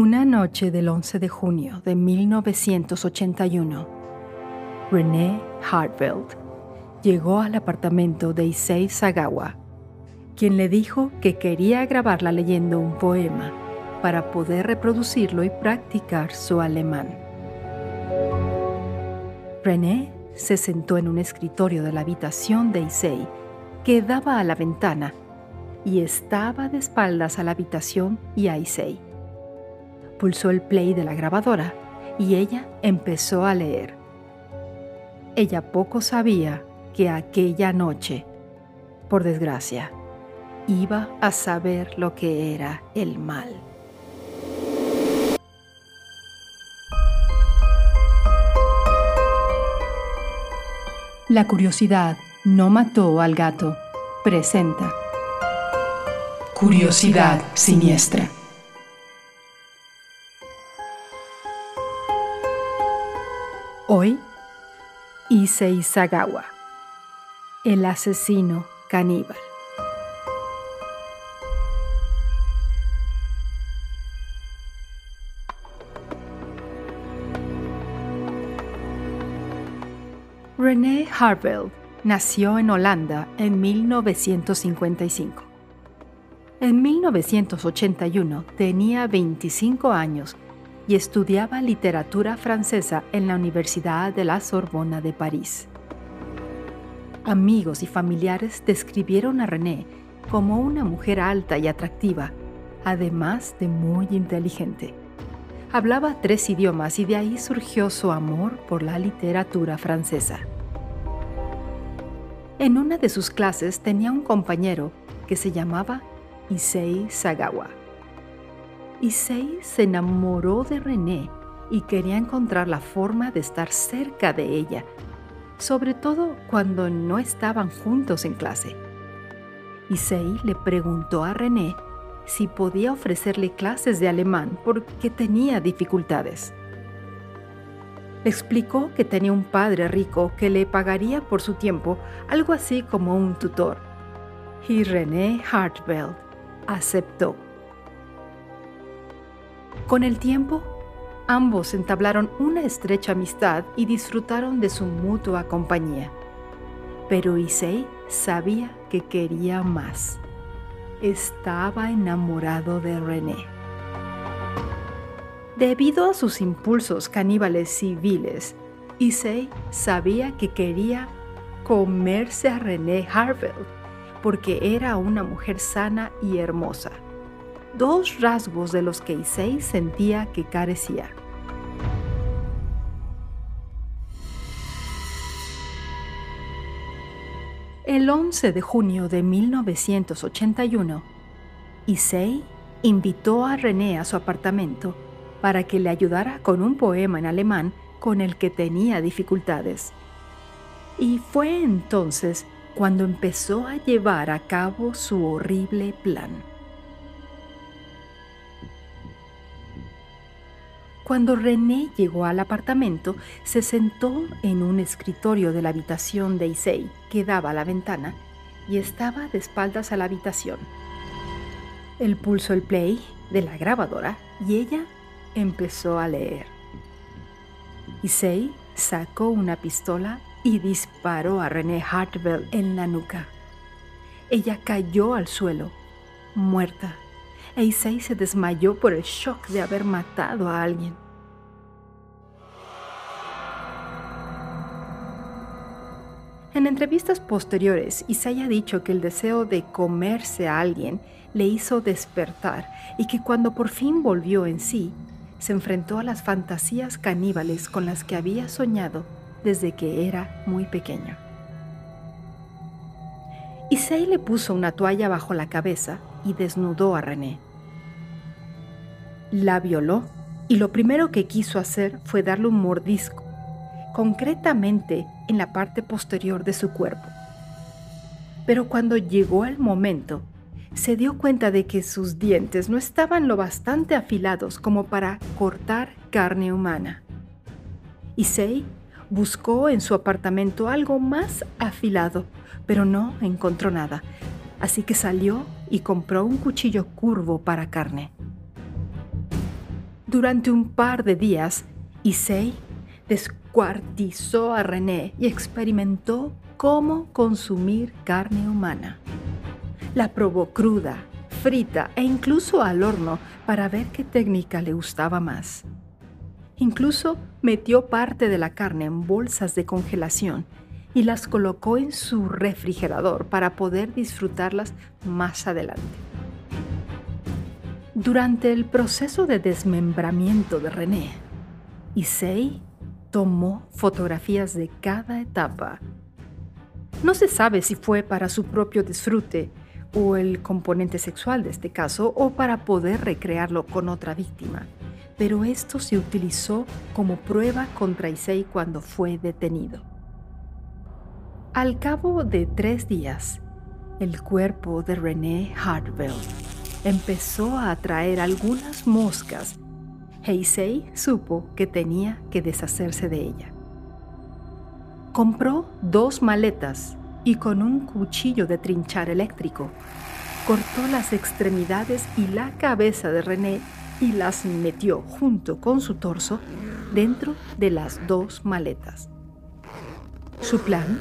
Una noche del 11 de junio de 1981, René Hartveld llegó al apartamento de Issei Sagawa, quien le dijo que quería grabarla leyendo un poema para poder reproducirlo y practicar su alemán. René se sentó en un escritorio de la habitación de Issei que daba a la ventana y estaba de espaldas a la habitación y a Issei pulsó el play de la grabadora y ella empezó a leer. Ella poco sabía que aquella noche, por desgracia, iba a saber lo que era el mal. La curiosidad no mató al gato. Presenta. Curiosidad siniestra. Hoy, Issei Sagawa, el asesino caníbal. René Harveld nació en Holanda en 1955. En 1981 tenía 25 años y estudiaba literatura francesa en la Universidad de la Sorbona de París. Amigos y familiares describieron a René como una mujer alta y atractiva, además de muy inteligente. Hablaba tres idiomas y de ahí surgió su amor por la literatura francesa. En una de sus clases tenía un compañero que se llamaba Issei Sagawa Issei se enamoró de René y quería encontrar la forma de estar cerca de ella, sobre todo cuando no estaban juntos en clase. Issei le preguntó a René si podía ofrecerle clases de alemán porque tenía dificultades. Le explicó que tenía un padre rico que le pagaría por su tiempo algo así como un tutor. Y René Hartveld aceptó. Con el tiempo, ambos entablaron una estrecha amistad y disfrutaron de su mutua compañía. Pero Issei sabía que quería más. Estaba enamorado de René. Debido a sus impulsos caníbales civiles, Issei sabía que quería comerse a René Harveld porque era una mujer sana y hermosa dos rasgos de los que Issei sentía que carecía. El 11 de junio de 1981, Issei invitó a René a su apartamento para que le ayudara con un poema en alemán con el que tenía dificultades. Y fue entonces cuando empezó a llevar a cabo su horrible plan. Cuando René llegó al apartamento, se sentó en un escritorio de la habitación de Issei, que daba a la ventana, y estaba de espaldas a la habitación. Él pulsó el play de la grabadora y ella empezó a leer. Issei sacó una pistola y disparó a René Hartwell en la nuca. Ella cayó al suelo, muerta Eisei se desmayó por el shock de haber matado a alguien. En entrevistas posteriores, Isai ha dicho que el deseo de comerse a alguien le hizo despertar y que cuando por fin volvió en sí, se enfrentó a las fantasías caníbales con las que había soñado desde que era muy pequeño. Issei le puso una toalla bajo la cabeza y desnudó a René. La violó y lo primero que quiso hacer fue darle un mordisco, concretamente en la parte posterior de su cuerpo. Pero cuando llegó el momento, se dio cuenta de que sus dientes no estaban lo bastante afilados como para cortar carne humana. Issei buscó en su apartamento algo más afilado, pero no encontró nada, así que salió y compró un cuchillo curvo para carne. Durante un par de días, Issei descuartizó a René y experimentó cómo consumir carne humana. La probó cruda, frita e incluso al horno para ver qué técnica le gustaba más. Incluso metió parte de la carne en bolsas de congelación y las colocó en su refrigerador para poder disfrutarlas más adelante. Durante el proceso de desmembramiento de René, Issei tomó fotografías de cada etapa. No se sabe si fue para su propio disfrute o el componente sexual de este caso o para poder recrearlo con otra víctima, pero esto se utilizó como prueba contra Issei cuando fue detenido. Al cabo de tres días, el cuerpo de René Hartveld empezó a atraer algunas moscas. Heisei supo que tenía que deshacerse de ella. Compró dos maletas y con un cuchillo de trinchar eléctrico cortó las extremidades y la cabeza de René y las metió junto con su torso dentro de las dos maletas. Su plan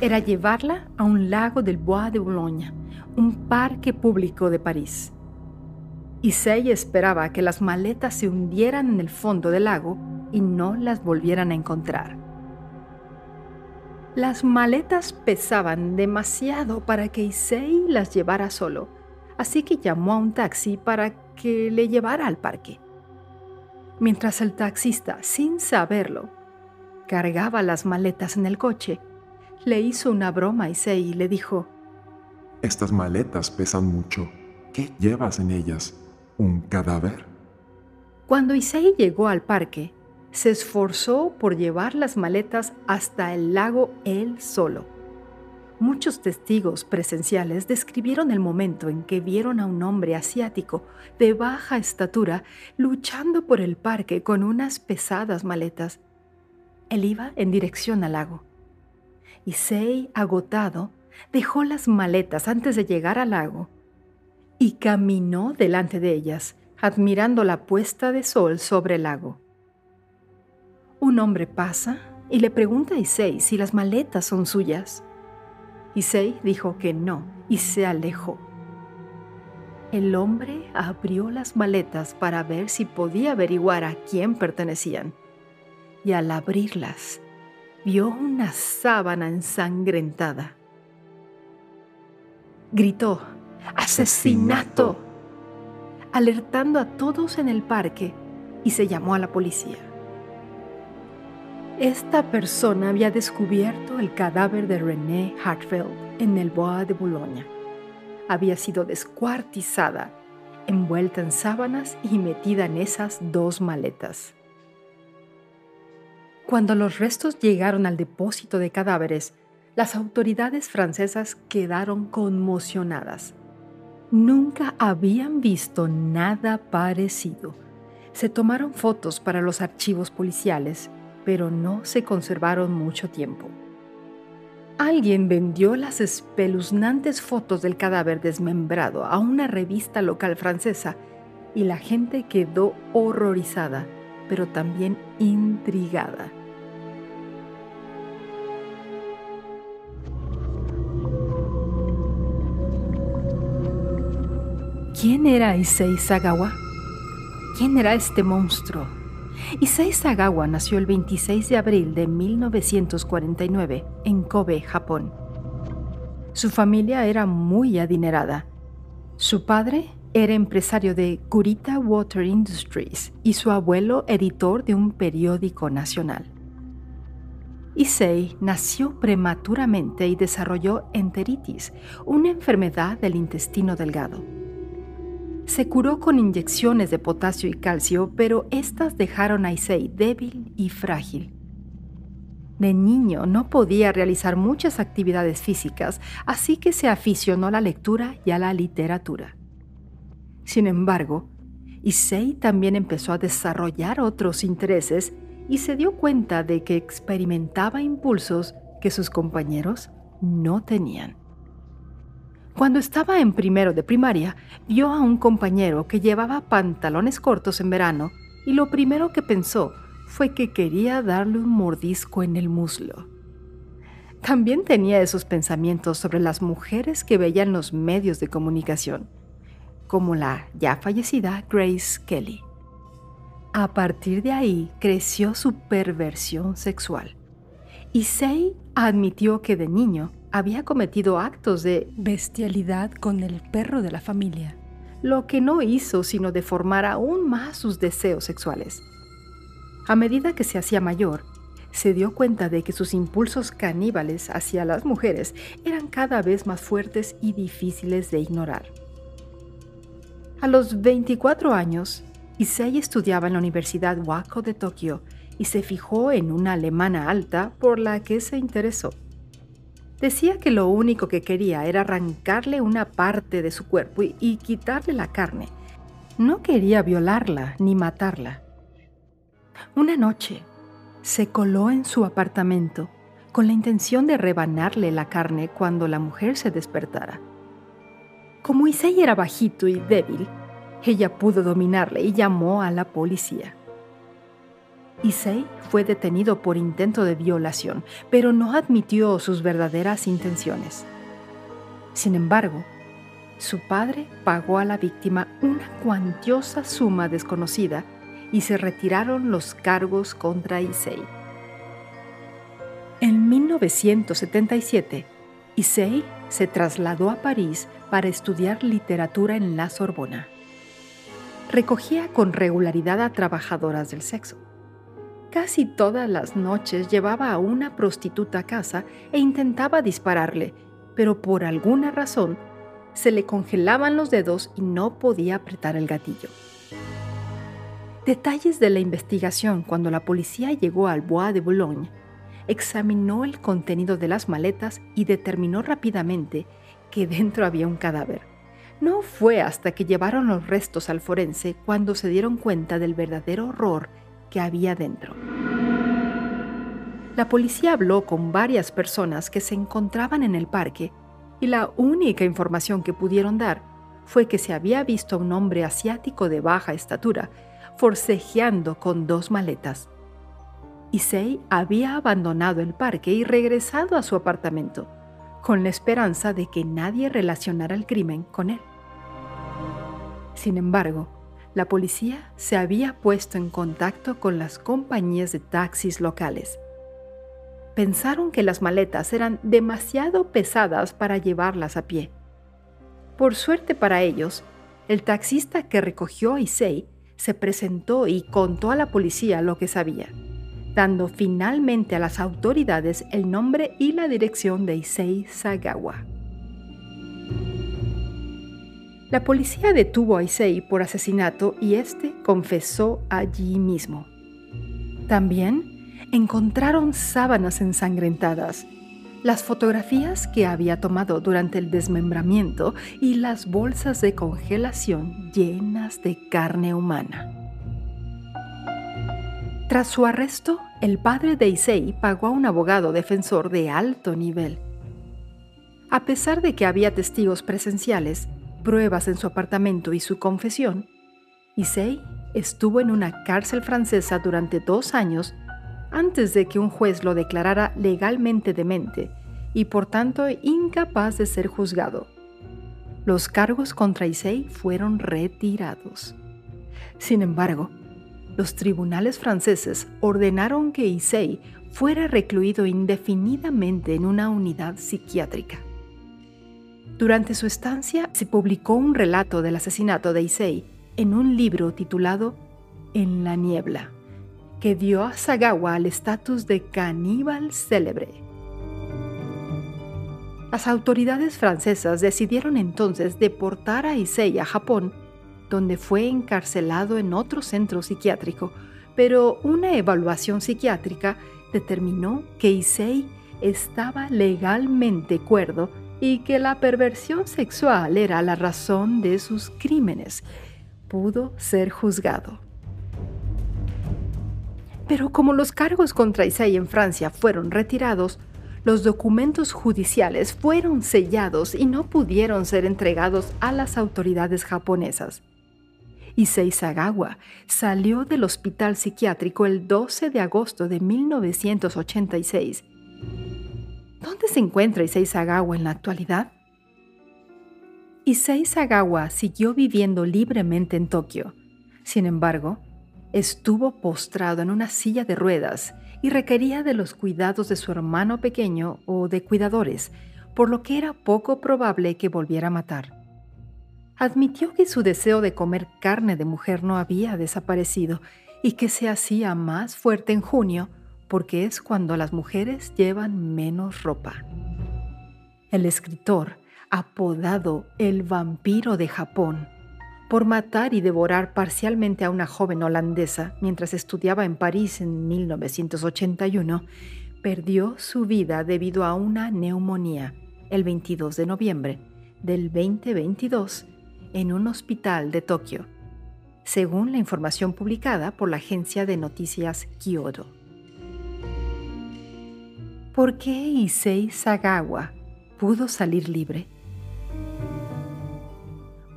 era llevarla a un lago del Bois de Boulogne, un parque público de París. Issei esperaba que las maletas se hundieran en el fondo del lago y no las volvieran a encontrar. Las maletas pesaban demasiado para que Issei las llevara solo, así que llamó a un taxi para que le llevara al parque. Mientras el taxista, sin saberlo, cargaba las maletas en el coche, le hizo una broma a Issei y le dijo, Estas maletas pesan mucho. ¿Qué llevas en ellas? ¿Un cadáver? Cuando Issei llegó al parque, se esforzó por llevar las maletas hasta el lago él solo. Muchos testigos presenciales describieron el momento en que vieron a un hombre asiático de baja estatura luchando por el parque con unas pesadas maletas. Él iba en dirección al lago. Issei, agotado, dejó las maletas antes de llegar al lago y caminó delante de ellas, admirando la puesta de sol sobre el lago. Un hombre pasa y le pregunta a Issei si las maletas son suyas. Issei dijo que no y se alejó. El hombre abrió las maletas para ver si podía averiguar a quién pertenecían. Y al abrirlas, vio una sábana ensangrentada. Gritó, ¡Asesinato! alertando a todos en el parque y se llamó a la policía. Esta persona había descubierto el cadáver de René Hartfeld en el Bois de Boulogne. Había sido descuartizada, envuelta en sábanas y metida en esas dos maletas. Cuando los restos llegaron al depósito de cadáveres, las autoridades francesas quedaron conmocionadas. Nunca habían visto nada parecido. Se tomaron fotos para los archivos policiales, pero no se conservaron mucho tiempo. Alguien vendió las espeluznantes fotos del cadáver desmembrado a una revista local francesa y la gente quedó horrorizada, pero también intrigada. ¿Quién era Issei Sagawa? ¿Quién era este monstruo? Issei Sagawa nació el 26 de abril de 1949 en Kobe, Japón. Su familia era muy adinerada. Su padre era empresario de Kurita Water Industries y su abuelo editor de un periódico nacional. Issei nació prematuramente y desarrolló enteritis, una enfermedad del intestino delgado. Se curó con inyecciones de potasio y calcio, pero estas dejaron a Issei débil y frágil. De niño no podía realizar muchas actividades físicas, así que se aficionó a la lectura y a la literatura. Sin embargo, Issei también empezó a desarrollar otros intereses y se dio cuenta de que experimentaba impulsos que sus compañeros no tenían. Cuando estaba en primero de primaria, vio a un compañero que llevaba pantalones cortos en verano y lo primero que pensó fue que quería darle un mordisco en el muslo. También tenía esos pensamientos sobre las mujeres que veía en los medios de comunicación, como la ya fallecida Grace Kelly. A partir de ahí creció su perversión sexual. Issei admitió que de niño había cometido actos de bestialidad con el perro de la familia, lo que no hizo sino deformar aún más sus deseos sexuales. A medida que se hacía mayor, se dio cuenta de que sus impulsos caníbales hacia las mujeres eran cada vez más fuertes y difíciles de ignorar. A los 24 años, Issei estudiaba en la Universidad Wako de Tokio y se fijó en una alemana alta por la que se interesó. Decía que lo único que quería era arrancarle una parte de su cuerpo y, quitarle la carne. No quería violarla ni matarla. Una noche, se coló en su apartamento con la intención de rebanarle la carne cuando la mujer se despertara. Como Issei era bajito y débil, ella pudo dominarle y llamó a la policía. Issei fue detenido por intento de violación, pero no admitió sus verdaderas intenciones. Sin embargo, su padre pagó a la víctima una cuantiosa suma desconocida y se retiraron los cargos contra Issei. En 1977, Issei se trasladó a París para estudiar literatura en la Sorbona. Recogía con regularidad a trabajadoras del sexo. Casi todas las noches llevaba a una prostituta a casa e intentaba dispararle, pero por alguna razón se le congelaban los dedos y no podía apretar el gatillo. Detalles de la investigación cuando la policía llegó al Bois de Boulogne. Examinó el contenido de las maletas y determinó rápidamente que dentro había un cadáver. No fue hasta que llevaron los restos al forense cuando se dieron cuenta del verdadero horror que había dentro. La policía habló con varias personas que se encontraban en el parque y la única información que pudieron dar fue que se había visto a un hombre asiático de baja estatura forcejeando con dos maletas. Issei había abandonado el parque y regresado a su apartamento, con la esperanza de que nadie relacionara el crimen con él. Sin embargo, la policía se había puesto en contacto con las compañías de taxis locales. Pensaron que las maletas eran demasiado pesadas para llevarlas a pie. Por suerte para ellos, el taxista que recogió a Issei se presentó y contó a la policía lo que sabía, dando finalmente a las autoridades el nombre y la dirección de Issei Sagawa. La policía detuvo a Issei por asesinato y este confesó allí mismo. También encontraron sábanas ensangrentadas, las fotografías que había tomado durante el desmembramiento y las bolsas de congelación llenas de carne humana. Tras su arresto, el padre de Issei pagó a un abogado defensor de alto nivel. A pesar de que había testigos presenciales, pruebas en su apartamento y su confesión, Issei estuvo en una cárcel francesa durante dos años antes de que un juez lo declarara legalmente demente y por tanto incapaz de ser juzgado. Los cargos contra Issei fueron retirados. Sin embargo, los tribunales franceses ordenaron que Issei fuera recluido indefinidamente en una unidad psiquiátrica. Durante su estancia se publicó un relato del asesinato de Issei en un libro titulado En la niebla que dio a Sagawa el estatus de caníbal célebre. Las autoridades francesas decidieron entonces deportar a Issei a Japón, donde fue encarcelado en otro centro psiquiátrico, pero una evaluación psiquiátrica determinó que Issei estaba legalmente cuerdo y que la perversión sexual era la razón de sus crímenes. Pudo ser juzgado. Pero como los cargos contra Issei en Francia fueron retirados, los documentos judiciales fueron sellados y no pudieron ser entregados a las autoridades japonesas. Issei Sagawa salió del hospital psiquiátrico el 12 de agosto de 1986. ¿Dónde se encuentra Issei Sagawa en la actualidad? Issei Sagawa siguió viviendo libremente en Tokio. Sin embargo, estuvo postrado en una silla de ruedas y requería de los cuidados de su hermano pequeño o de cuidadores, por lo que era poco probable que volviera a matar. Admitió que su deseo de comer carne de mujer no había desaparecido y que se hacía más fuerte en junio porque es cuando las mujeres llevan menos ropa. El escritor, apodado el vampiro de Japón, por matar y devorar parcialmente a una joven holandesa mientras estudiaba en París en 1981, perdió su vida debido a una neumonía el 22 de noviembre del 2022 en un hospital de Tokio, según la información publicada por la agencia de noticias Kyodo. ¿Por qué Issei Sagawa pudo salir libre?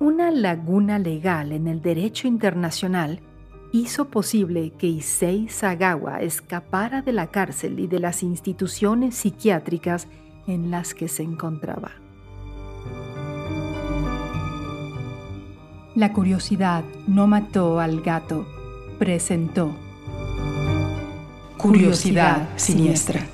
Una laguna legal en el derecho internacional hizo posible que Issei Sagawa escapara de la cárcel y de las instituciones psiquiátricas en las que se encontraba. La curiosidad no mató al gato, presentó. Curiosidad siniestra.